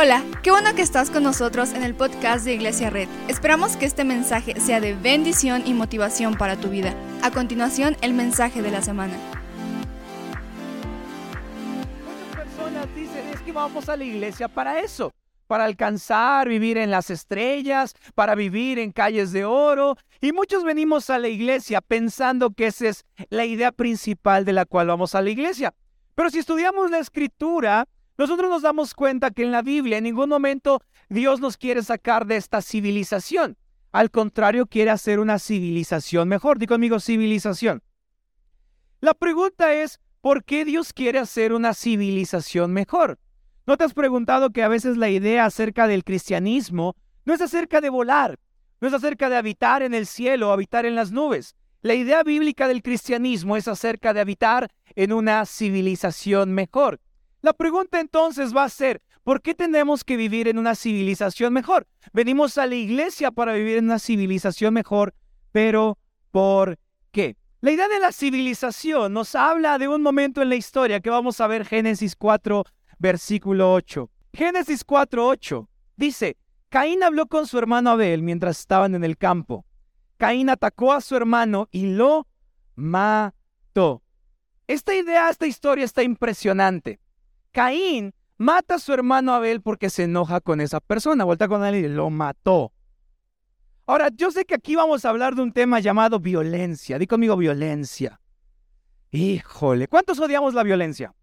Hola, qué bueno que estás con nosotros en el podcast de Iglesia Red. Esperamos que este mensaje sea de bendición y motivación para tu vida. A continuación, el mensaje de la semana. Muchas personas dicen es que vamos a la iglesia para eso, para alcanzar, vivir en las estrellas, para vivir en calles de oro. Y muchos venimos a la iglesia pensando que esa es la idea principal de la cual vamos a la iglesia. Pero si estudiamos la escritura, nosotros nos damos cuenta que en la Biblia en ningún momento Dios nos quiere sacar de esta civilización. Al contrario, quiere hacer una civilización mejor. Digo conmigo, civilización. La pregunta es, ¿por qué Dios quiere hacer una civilización mejor? ¿No te has preguntado que a veces la idea acerca del cristianismo no es acerca de volar, no es acerca de habitar en el cielo o habitar en las nubes? La idea bíblica del cristianismo es acerca de habitar en una civilización mejor. La pregunta entonces va a ser, ¿por qué tenemos que vivir en una civilización mejor? Venimos a la iglesia para vivir en una civilización mejor, pero ¿por qué? La idea de la civilización nos habla de un momento en la historia que vamos a ver Génesis 4, versículo 8. Génesis 4, 8 dice, Caín habló con su hermano Abel mientras estaban en el campo. Caín atacó a su hermano y lo mató. Esta idea, esta historia está impresionante. Caín mata a su hermano Abel porque se enoja con esa persona, vuelta con él y lo mató. Ahora, yo sé que aquí vamos a hablar de un tema llamado violencia. Di conmigo violencia. Híjole, ¿cuántos odiamos la violencia?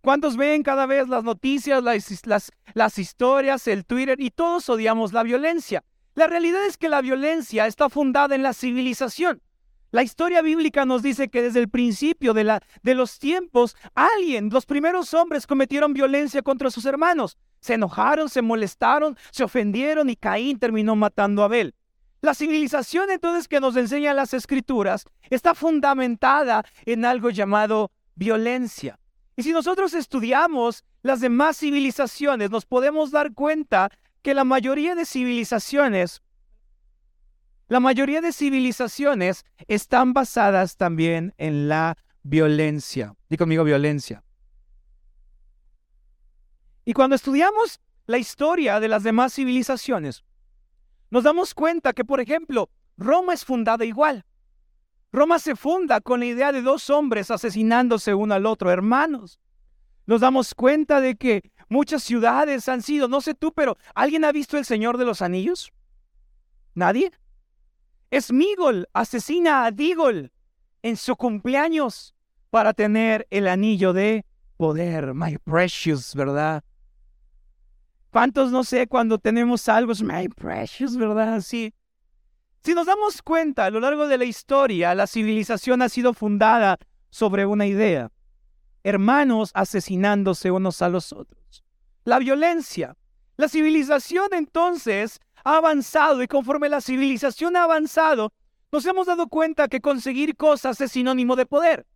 ¿Cuántos ven cada vez las noticias, las, historias, el Twitter y todos odiamos la violencia? La realidad es que la violencia está fundada en la civilización. La historia bíblica nos dice que desde el principio de, los tiempos, alguien, los primeros hombres cometieron violencia contra sus hermanos. Se enojaron, se molestaron, se ofendieron y Caín terminó matando a Abel. La civilización entonces que nos enseñan las escrituras está fundamentada en algo llamado violencia. Y si nosotros estudiamos las demás civilizaciones, nos podemos dar cuenta que la mayoría de civilizaciones la mayoría de civilizaciones están basadas también en la violencia. Di conmigo violencia. Y cuando estudiamos la historia de las demás civilizaciones, nos damos cuenta que, por ejemplo, Roma es fundada igual. Roma se funda con la idea de dos hombres asesinándose uno al otro, hermanos. Nos damos cuenta de que muchas ciudades han sido, no sé tú, pero ¿alguien ha visto el Señor de los Anillos? ¿Nadie? Smigol asesina a Digol en su cumpleaños para tener el anillo de poder, my precious, ¿verdad? ¿Cuántos, no sé, cuando tenemos algo, my precious, ¿verdad? Sí. Si nos damos cuenta, a lo largo de la historia, la civilización ha sido fundada sobre una idea. Hermanos asesinándose unos a los otros. La violencia. La civilización entonces ha avanzado y conforme la civilización ha avanzado, nos hemos dado cuenta que conseguir cosas es sinónimo de poder.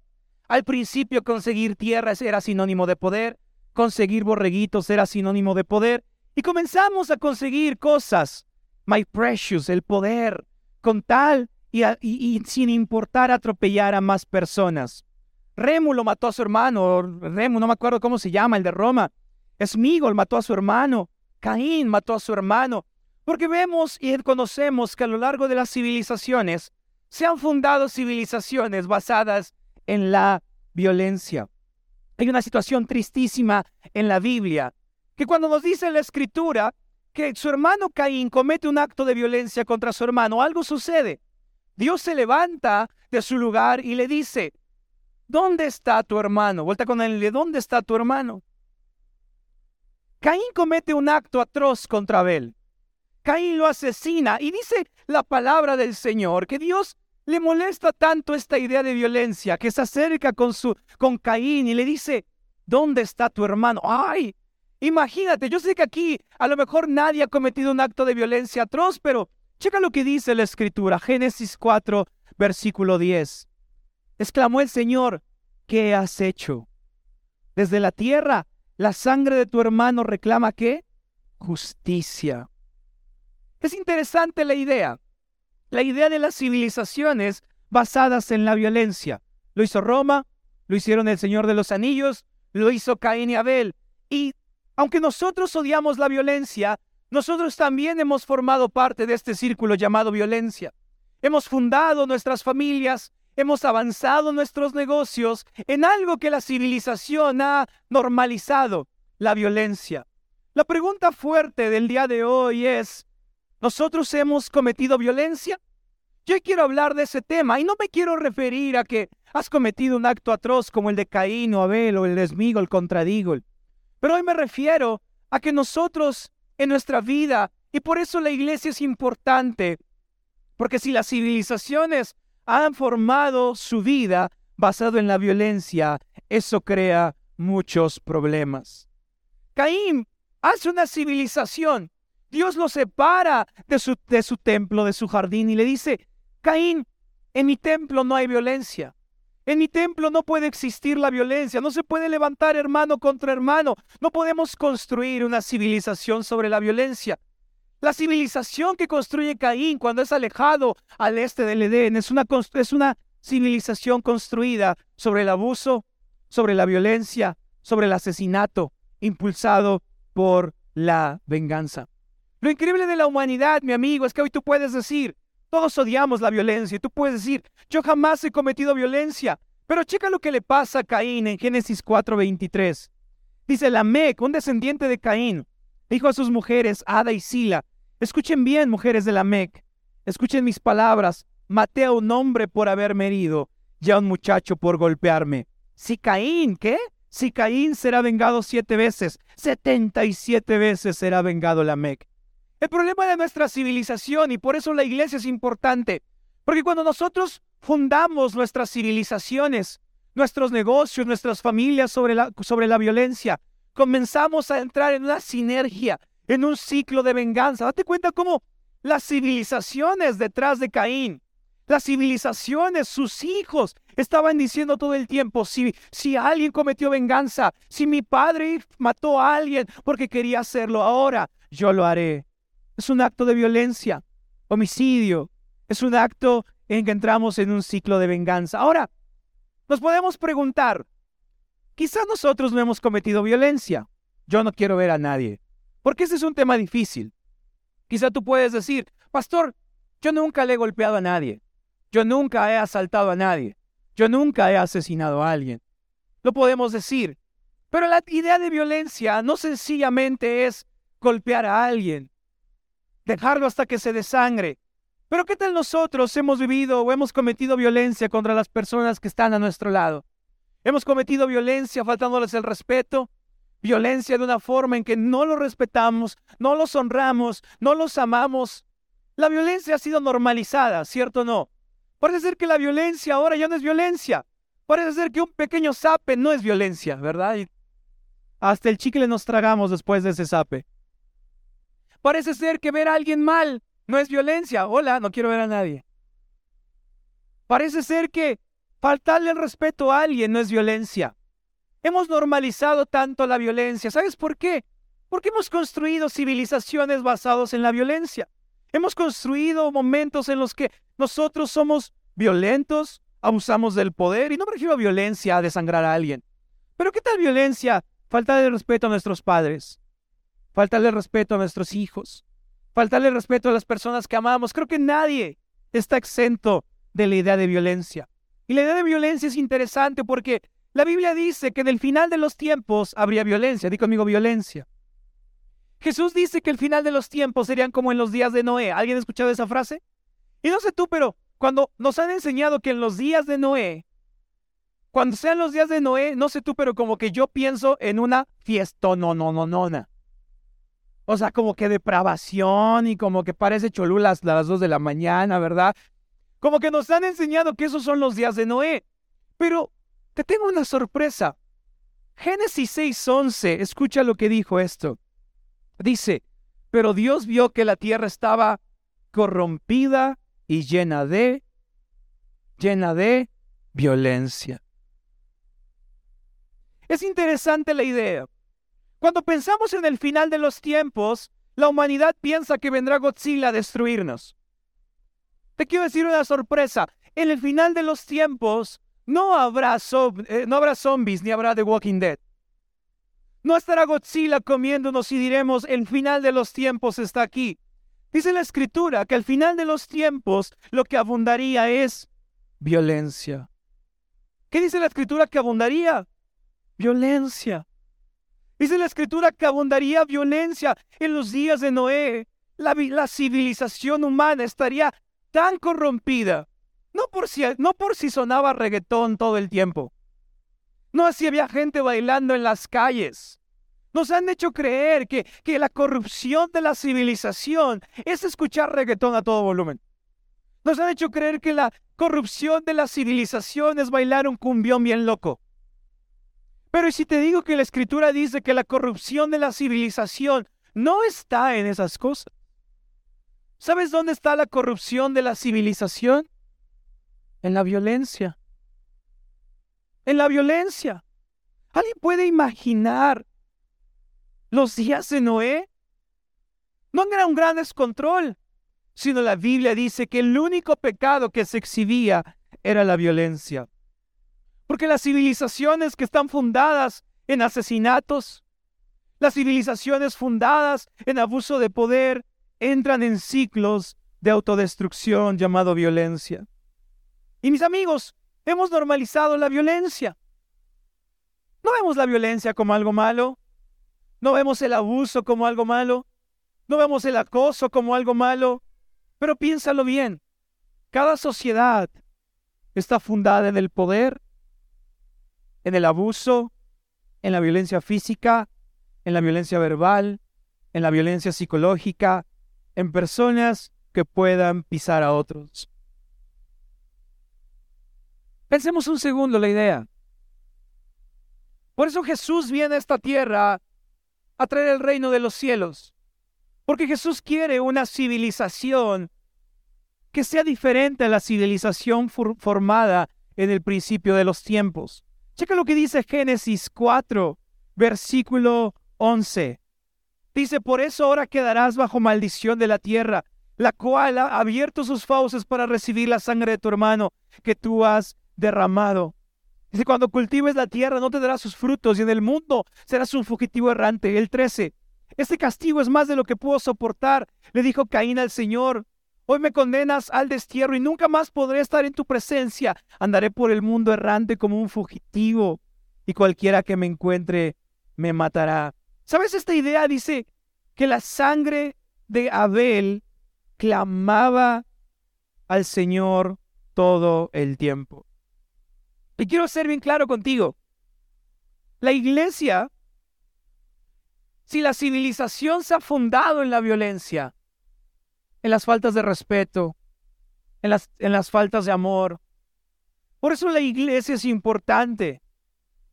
Al principio conseguir tierras era sinónimo de poder, conseguir borreguitos era sinónimo de poder, y comenzamos a conseguir cosas, my precious, el poder, con tal y, sin importar atropellar a más personas. Rémulo mató a su hermano, Remo, no me acuerdo cómo se llama, el de Roma. Smigol mató a su hermano, Caín mató a su hermano, porque vemos y conocemos que a lo largo de las civilizaciones se han fundado civilizaciones basadas en la violencia. Hay una situación tristísima en la Biblia, que cuando nos dice la escritura que su hermano Caín comete un acto de violencia contra su hermano, algo sucede. Dios se levanta de su lugar y le dice, ¿dónde está tu hermano? Vuelta con él, ¿dónde está tu hermano? Caín comete un acto atroz contra Abel. Caín lo asesina y dice la palabra del Señor que Dios le molesta tanto esta idea de violencia que se acerca con su con Caín y le dice, "¿Dónde está tu hermano?" Ay, imagínate, yo sé que aquí a lo mejor nadie ha cometido un acto de violencia atroz, pero checa lo que dice la escritura, Génesis 4, versículo 10. Exclamó el Señor, ¿qué has hecho? Desde la tierra, la sangre de tu hermano reclama qué? Justicia. Es interesante la idea, la idea de las civilizaciones basadas en la violencia. Lo hizo Roma, lo hicieron el Señor de los Anillos, lo hizo Caín y Abel. Y Aunque nosotros odiamos la violencia, nosotros también hemos formado parte de este círculo llamado violencia. Hemos fundado nuestras familias, hemos avanzado nuestros negocios en algo que la civilización ha normalizado, la violencia. La pregunta fuerte del día de hoy es, ¿nosotros hemos cometido violencia? Yo quiero hablar de ese tema y no me quiero referir a que has cometido un acto atroz como el de Caín o Abel o el de el contradigol. Pero hoy me refiero a que nosotros en nuestra vida, y por eso la iglesia es importante, porque si las civilizaciones han formado su vida basado en la violencia, eso crea muchos problemas. Caín hace una civilización. Dios lo separa de su, de su templo, de su jardín, y le dice, Caín, en mi templo no hay violencia. En mi templo no puede existir la violencia, no se puede levantar hermano contra hermano, no podemos construir una civilización sobre la violencia. La civilización que construye Caín cuando es alejado al este del Edén es una, es una civilización construida sobre el abuso, sobre la violencia, sobre el asesinato, impulsado por la venganza. Lo increíble de la humanidad, mi amigo, es que hoy tú puedes decir, todos odiamos la violencia, y tú puedes decir, yo jamás he cometido violencia, pero checa lo que le pasa a Caín en Génesis 4:23. Dice Lamec, un descendiente de Caín, dijo a sus mujeres, Ada y Sila, escuchen bien, mujeres de Lamec, escuchen mis palabras, maté a un hombre por haberme herido y a un muchacho por golpearme. Si Caín, ¿qué? Si Caín será vengado siete veces, setenta y siete veces será vengado Lamec. El problema de nuestra civilización, y por eso la iglesia es importante, porque cuando nosotros fundamos nuestras civilizaciones, nuestros negocios, nuestras familias sobre la, sobre la violencia, comenzamos a entrar en una sinergia, en un ciclo de venganza. Date cuenta cómo las civilizaciones detrás de Caín, las civilizaciones, sus hijos, estaban diciendo todo el tiempo, si, si alguien cometió venganza, si mi padre mató a alguien porque quería hacerlo, ahora yo lo haré. Es un acto de violencia, homicidio, es un acto en que entramos en un ciclo de venganza. Ahora, nos podemos preguntar, quizás nosotros no hemos cometido violencia. Yo no quiero ver a nadie, porque ese es un tema difícil. Quizá tú puedes decir, pastor, yo nunca le he golpeado a nadie. Yo nunca he asaltado a nadie. Yo nunca he asesinado a alguien. Lo podemos decir. Pero la idea de violencia no sencillamente es golpear a alguien, dejarlo hasta que se desangre. Pero ¿qué tal nosotros hemos vivido o hemos cometido violencia contra las personas que están a nuestro lado? Hemos cometido violencia faltándoles el respeto, violencia de una forma en que no los respetamos, no los honramos, no los amamos. La violencia ha sido normalizada, ¿cierto o no? Parece ser que la violencia ahora ya no es violencia. Parece ser que un pequeño zape no es violencia, ¿verdad? hasta el chicle nos tragamos después de ese zape. Parece ser que ver a alguien mal no es violencia. Hola, no quiero ver a nadie. Parece ser que faltarle el respeto a alguien no es violencia. Hemos normalizado tanto la violencia. ¿Sabes por qué? Porque hemos construido civilizaciones basadas en la violencia. Hemos construido momentos en los que nosotros somos violentos, abusamos del poder, y no me refiero violencia a desangrar a alguien. Pero ¿qué tal violencia? Falta de respeto a nuestros padres, faltarle respeto a nuestros hijos, faltarle respeto a las personas que amamos. Creo que nadie está exento de la idea de violencia. Y la idea de violencia es interesante porque la Biblia dice que en el final de los tiempos habría violencia. Di conmigo violencia. Jesús dice que el final de los tiempos serían como en los días de Noé. ¿Alguien ha escuchado esa frase? Y no sé tú, pero cuando nos han enseñado que en los días de Noé, cuando sean los días de Noé, no sé tú, pero como que yo pienso en una fiesta, no, no, no, no, O sea, como que depravación y como que parece cholulas a las dos de la mañana, ¿verdad? Como que nos han enseñado que esos son los días de Noé. Pero te tengo una sorpresa. Génesis 6:11, escucha lo que dijo esto. Dice, pero Dios vio que la tierra estaba corrompida y llena de, llena de violencia. Es interesante la idea. Cuando pensamos en el final de los tiempos, la humanidad piensa que vendrá Godzilla a destruirnos. Te quiero decir una sorpresa. En el final de los tiempos no habrá, eh, no habrá zombies ni habrá The Walking Dead. No estará Godzilla comiéndonos y diremos, el final de los tiempos está aquí. Dice la escritura que al final de los tiempos lo que abundaría es violencia. ¿Qué dice la escritura que abundaría? Violencia. Dice la escritura que abundaría violencia en los días de Noé. La civilización humana estaría tan corrompida. No por, si, no por si sonaba reggaetón todo el tiempo. No así había gente bailando en las calles. Nos han hecho creer que, que la corrupción de la civilización es escuchar reggaetón a todo volumen. Nos han hecho creer que la corrupción de la civilización es bailar un cumbión bien loco. Pero si te digo que la escritura dice que la corrupción de la civilización no está en esas cosas. ¿Sabes dónde está la corrupción de la civilización? En la violencia en la violencia. ¿Alguien puede imaginar los días de Noé? No era un gran descontrol, sino la Biblia dice que el único pecado que se exhibía era la violencia. Porque las civilizaciones que están fundadas en asesinatos, las civilizaciones fundadas en abuso de poder, entran en ciclos de autodestrucción llamado violencia. Y mis amigos, Hemos normalizado la violencia. No vemos la violencia como algo malo. No vemos el abuso como algo malo. No vemos el acoso como algo malo. Pero piénsalo bien. Cada sociedad está fundada en el poder, en el abuso, en la violencia física, en la violencia verbal, en la violencia psicológica, en personas que puedan pisar a otros. Pensemos un segundo la idea. Por eso Jesús viene a esta tierra a traer el reino de los cielos. Porque Jesús quiere una civilización que sea diferente a la civilización formada en el principio de los tiempos. Checa lo que dice Génesis 4, versículo 11. Dice, por eso ahora quedarás bajo maldición de la tierra, la cual ha abierto sus fauces para recibir la sangre de tu hermano que tú has derramado. Dice, cuando cultives la tierra no te dará sus frutos y en el mundo serás un fugitivo errante. El 13. Este castigo es más de lo que puedo soportar, le dijo Caín al Señor. Hoy me condenas al destierro y nunca más podré estar en tu presencia. Andaré por el mundo errante como un fugitivo y cualquiera que me encuentre me matará. ¿Sabes esta idea? Dice que la sangre de Abel clamaba al Señor todo el tiempo. Y quiero ser bien claro contigo. La iglesia, si la civilización se ha fundado en la violencia, en las faltas de respeto, en las, en las faltas de amor, por eso la iglesia es importante,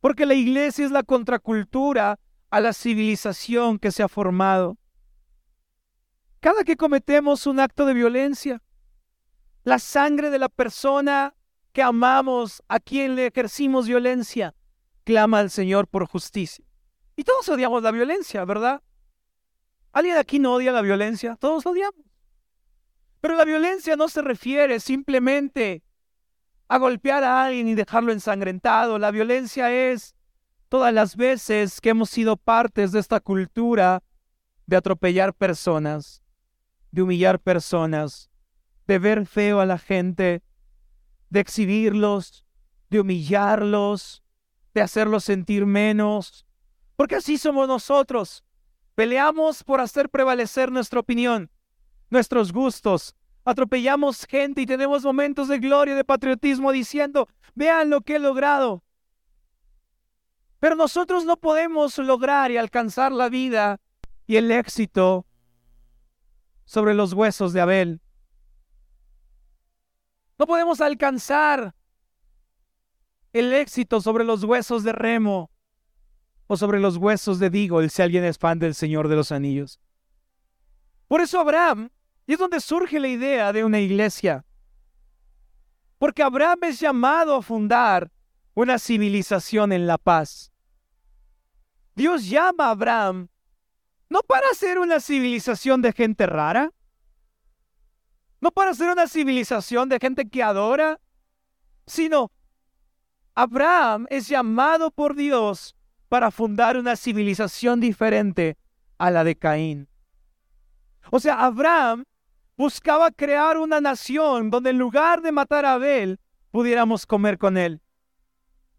porque la iglesia es la contracultura a la civilización que se ha formado. Cada que cometemos un acto de violencia, la sangre de la persona que amamos, a quien le ejercimos violencia, clama al Señor por justicia. Y todos odiamos la violencia, ¿verdad? ¿Alguien aquí no odia la violencia? Todos odiamos. Pero la violencia no se refiere simplemente a golpear a alguien y dejarlo ensangrentado. La violencia es todas las veces que hemos sido partes de esta cultura de atropellar personas, de humillar personas, de ver feo a la gente, de exhibirlos, de humillarlos, de hacerlos sentir menos, porque así somos nosotros. Peleamos por hacer prevalecer nuestra opinión, nuestros gustos. Atropellamos gente y tenemos momentos de gloria y de patriotismo diciendo, vean lo que he logrado. Pero nosotros no podemos lograr y alcanzar la vida y el éxito sobre los huesos de Abel. No podemos alcanzar el éxito sobre los huesos de Remo o sobre los huesos de Digol si alguien es fan del Señor de los Anillos. Por eso Abraham, y es donde surge la idea de una iglesia, porque Abraham es llamado a fundar una civilización en la paz. Dios llama a Abraham no para ser una civilización de gente rara, no para ser una civilización de gente que adora, sino Abraham es llamado por Dios para fundar una civilización diferente a la de Caín. O sea, Abraham buscaba crear una nación donde en lugar de matar a Abel, pudiéramos comer con él.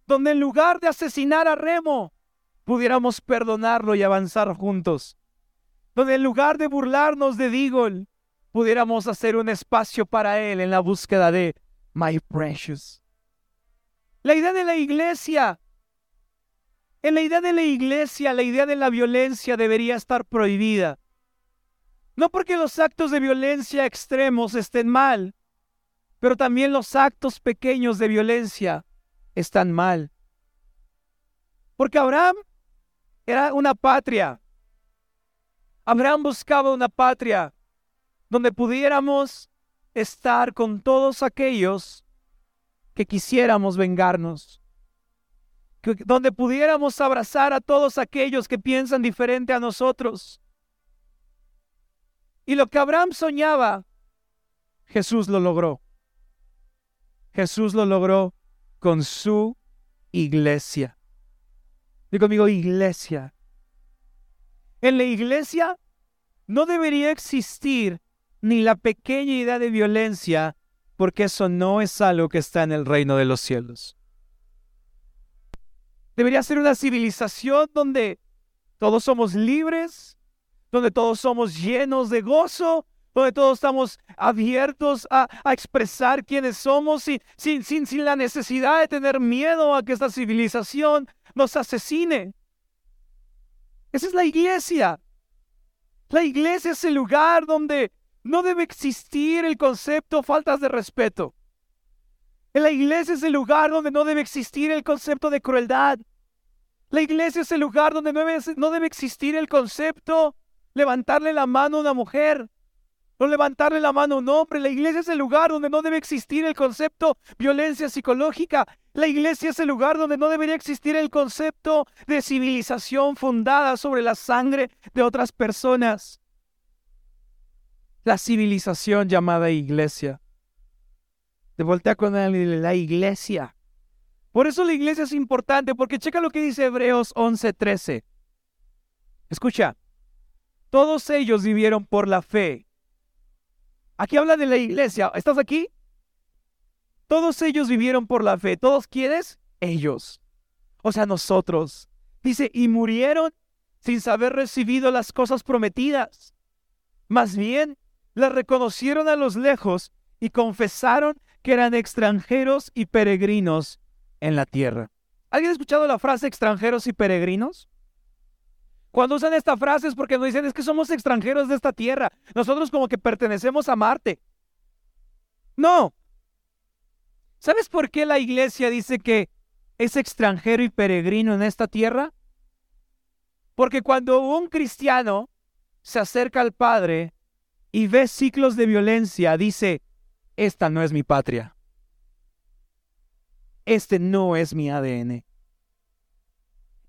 Donde en lugar de asesinar a Remo, pudiéramos perdonarlo y avanzar juntos. Donde en lugar de burlarnos de Digol, pudiéramos hacer un espacio para él en la búsqueda de My Precious. La idea de la iglesia. En la idea de la iglesia, la idea de la violencia debería estar prohibida. No porque los actos de violencia extremos estén mal, pero también los actos pequeños de violencia están mal. Porque Abraham era una patria. Abraham buscaba una patria donde pudiéramos estar con todos aquellos que quisiéramos vengarnos. donde pudiéramos abrazar a todos aquellos que piensan diferente a nosotros. Y lo que Abraham soñaba, Jesús lo logró. Jesús lo logró con su iglesia. Digo conmigo, iglesia. En la iglesia no debería existir ni la pequeña idea de violencia, porque eso no es algo que está en el reino de los cielos. Debería ser una civilización donde todos somos libres, donde todos somos llenos de gozo, donde todos estamos abiertos a, expresar quiénes somos sin, sin, la necesidad de tener miedo a que esta civilización nos asesine. Esa es la iglesia. La iglesia es el lugar donde no debe existir el concepto faltas de respeto. La iglesia es el lugar donde no debe existir el concepto de crueldad. La iglesia es el lugar donde no debe, no debe existir el concepto levantarle la mano a una mujer no levantarle la mano a un hombre. La iglesia es el lugar donde no debe existir el concepto violencia psicológica. La iglesia es el lugar donde no debería existir el concepto de civilización fundada sobre la sangre de otras personas. La civilización llamada iglesia. De voltea con la iglesia. Por eso la iglesia es importante, porque checa lo que dice Hebreos 11:13. Escucha, todos ellos vivieron por la fe Aquí habla de la iglesia. ¿Estás aquí? Todos ellos vivieron por la fe. ¿Todos quiénes? Ellos. O sea, nosotros. Dice, y murieron sin saber recibido las cosas prometidas. Más bien, las reconocieron a los lejos y confesaron que eran extranjeros y peregrinos en la tierra. ¿Alguien ha escuchado la frase extranjeros y peregrinos? Cuando usan esta frase es porque nos dicen es que somos extranjeros de esta tierra. Nosotros como que pertenecemos a Marte. No. ¿Sabes por qué la iglesia dice que es extranjero y peregrino en esta tierra? Porque cuando un cristiano se acerca al Padre y ve ciclos de violencia, dice, esta no es mi patria. Este no es mi ADN.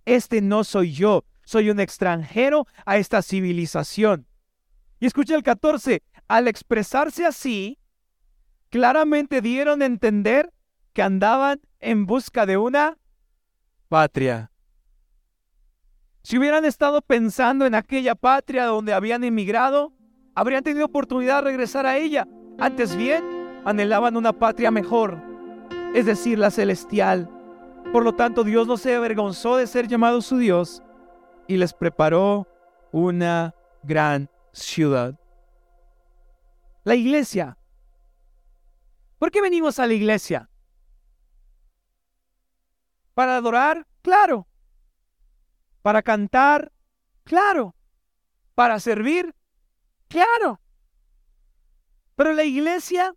Este no soy yo soy un extranjero a esta civilización. Y escucha el 14, al expresarse así, claramente dieron a entender que andaban en busca de una patria. Si hubieran estado pensando en aquella patria donde habían emigrado, habrían tenido oportunidad de regresar a ella. Antes bien, anhelaban una patria mejor, es decir, la celestial. Por lo tanto, Dios no se avergonzó de ser llamado su Dios, y les preparó una gran ciudad. La iglesia. ¿Por qué venimos a la iglesia? ¿Para adorar? Claro. ¿Para cantar? Claro. ¿Para servir? Claro. Pero la iglesia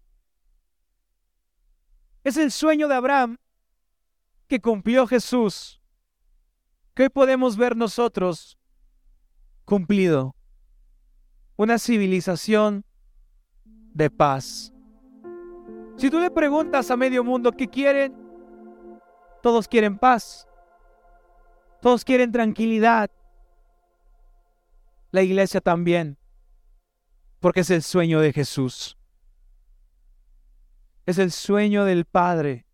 es el sueño de Abraham que cumplió Jesús ¿Qué podemos ver nosotros cumplido? Una civilización de paz. Si tú le preguntas a medio mundo qué quieren, todos quieren paz. Todos quieren tranquilidad. La iglesia también, porque es el sueño de Jesús. Es el sueño del Padre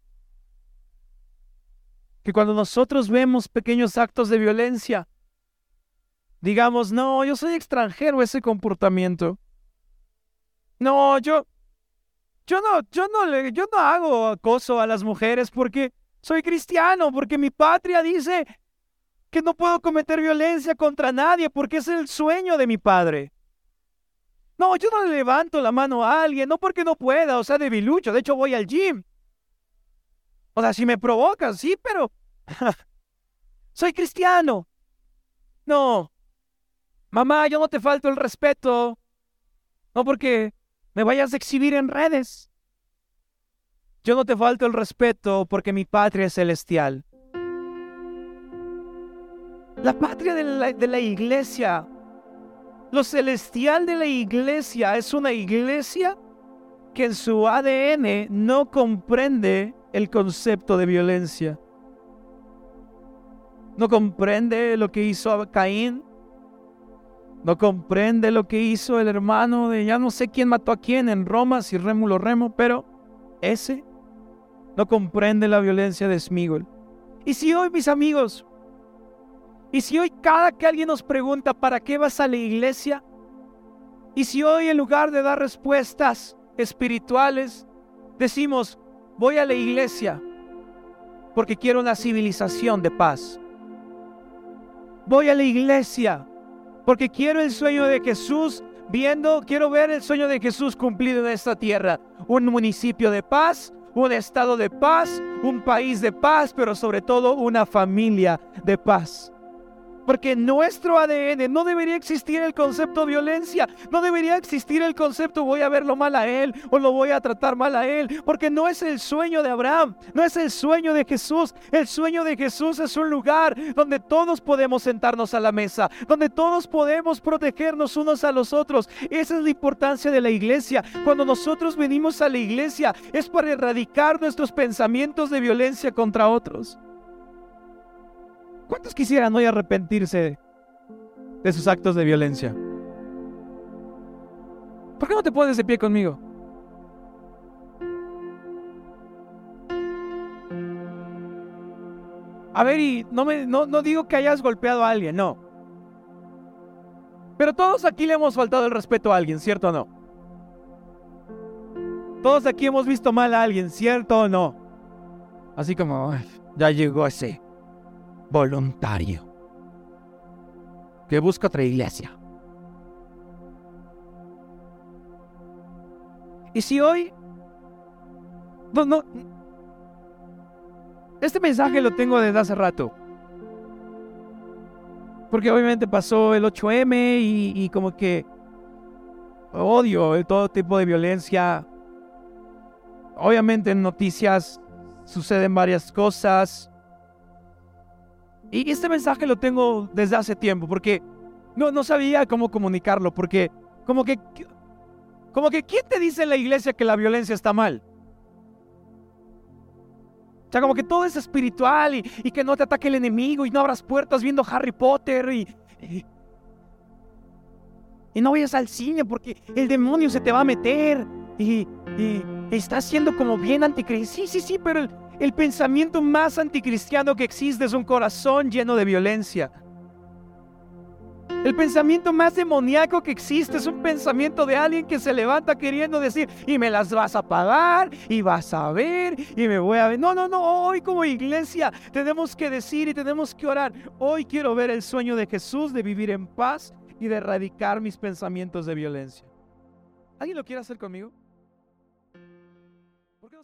que cuando nosotros vemos pequeños actos de violencia, digamos, no, yo soy extranjero ese comportamiento. No, yo, yo no, yo no le, yo no hago acoso a las mujeres porque soy cristiano, porque mi patria dice que no puedo cometer violencia contra nadie porque es el sueño de mi padre. No, yo no le levanto la mano a alguien, no porque no pueda, o sea, debilucho, de hecho voy al gym. O sea, si me provocas, sí, pero soy cristiano. No, mamá, yo no te falto el respeto. No porque me vayas a exhibir en redes. Yo no te falto el respeto porque mi patria es celestial. La patria de la, de la, iglesia, lo celestial de la iglesia es una iglesia que en su ADN no comprende el concepto de violencia. No comprende lo que hizo Caín, no comprende lo que hizo el hermano de ya no sé quién mató a quién en Roma, si Rémulo Remo, pero ese no comprende la violencia de Smigol. Y si hoy, mis amigos, y si hoy cada que alguien nos pregunta para qué vas a la iglesia, y si hoy en lugar de dar respuestas espirituales, decimos, voy a la iglesia porque quiero una civilización de paz. Voy a la iglesia porque quiero el sueño de Jesús viendo, quiero ver el sueño de Jesús cumplido en esta tierra. Un municipio de paz, un estado de paz, un país de paz, pero sobre todo una familia de paz. Porque en nuestro ADN no debería existir el concepto violencia, no debería existir el concepto voy a verlo mal a él o lo voy a tratar mal a él, porque no es el sueño de Abraham, no es el sueño de Jesús. El sueño de Jesús es un lugar donde todos podemos sentarnos a la mesa, donde todos podemos protegernos unos a los otros. Esa es la importancia de la iglesia. Cuando nosotros venimos a la iglesia es para erradicar nuestros pensamientos de violencia contra otros. ¿Cuántos quisieran hoy arrepentirse de sus actos de violencia? ¿Por qué no te pones de pie conmigo? A ver, y no, me, no, no digo que hayas golpeado a alguien, no. Pero todos aquí le hemos faltado el respeto a alguien, ¿cierto o no? Todos aquí hemos visto mal a alguien, ¿cierto o no? Así como, ya llegó ese voluntario que busca otra iglesia. Y si hoy, no, no, este mensaje lo tengo desde hace rato. Porque obviamente pasó el 8M y, y como que odio todo tipo de violencia. Obviamente en noticias suceden varias cosas. Y este mensaje lo tengo desde hace tiempo porque no, no sabía cómo comunicarlo, porque como que, como que, ¿quién te dice en la iglesia que la violencia está mal? O sea, como que todo es espiritual y, y que no te ataque el enemigo y no abras puertas viendo Harry Potter y, y, y no vayas al cine porque el demonio se te va a meter y, y, estás siendo como bien anticristo. Sí, sí, sí, pero el, el pensamiento más anticristiano que existe es un corazón lleno de violencia. El pensamiento más demoníaco que existe es un pensamiento de alguien que se levanta queriendo decir, y me las vas a pagar, y vas a ver, y me voy a ver. No, no, no, hoy como iglesia tenemos que decir y tenemos que orar. Hoy quiero ver el sueño de Jesús de vivir en paz y de erradicar mis pensamientos de violencia. ¿Alguien lo quiere hacer conmigo? ¿Por qué no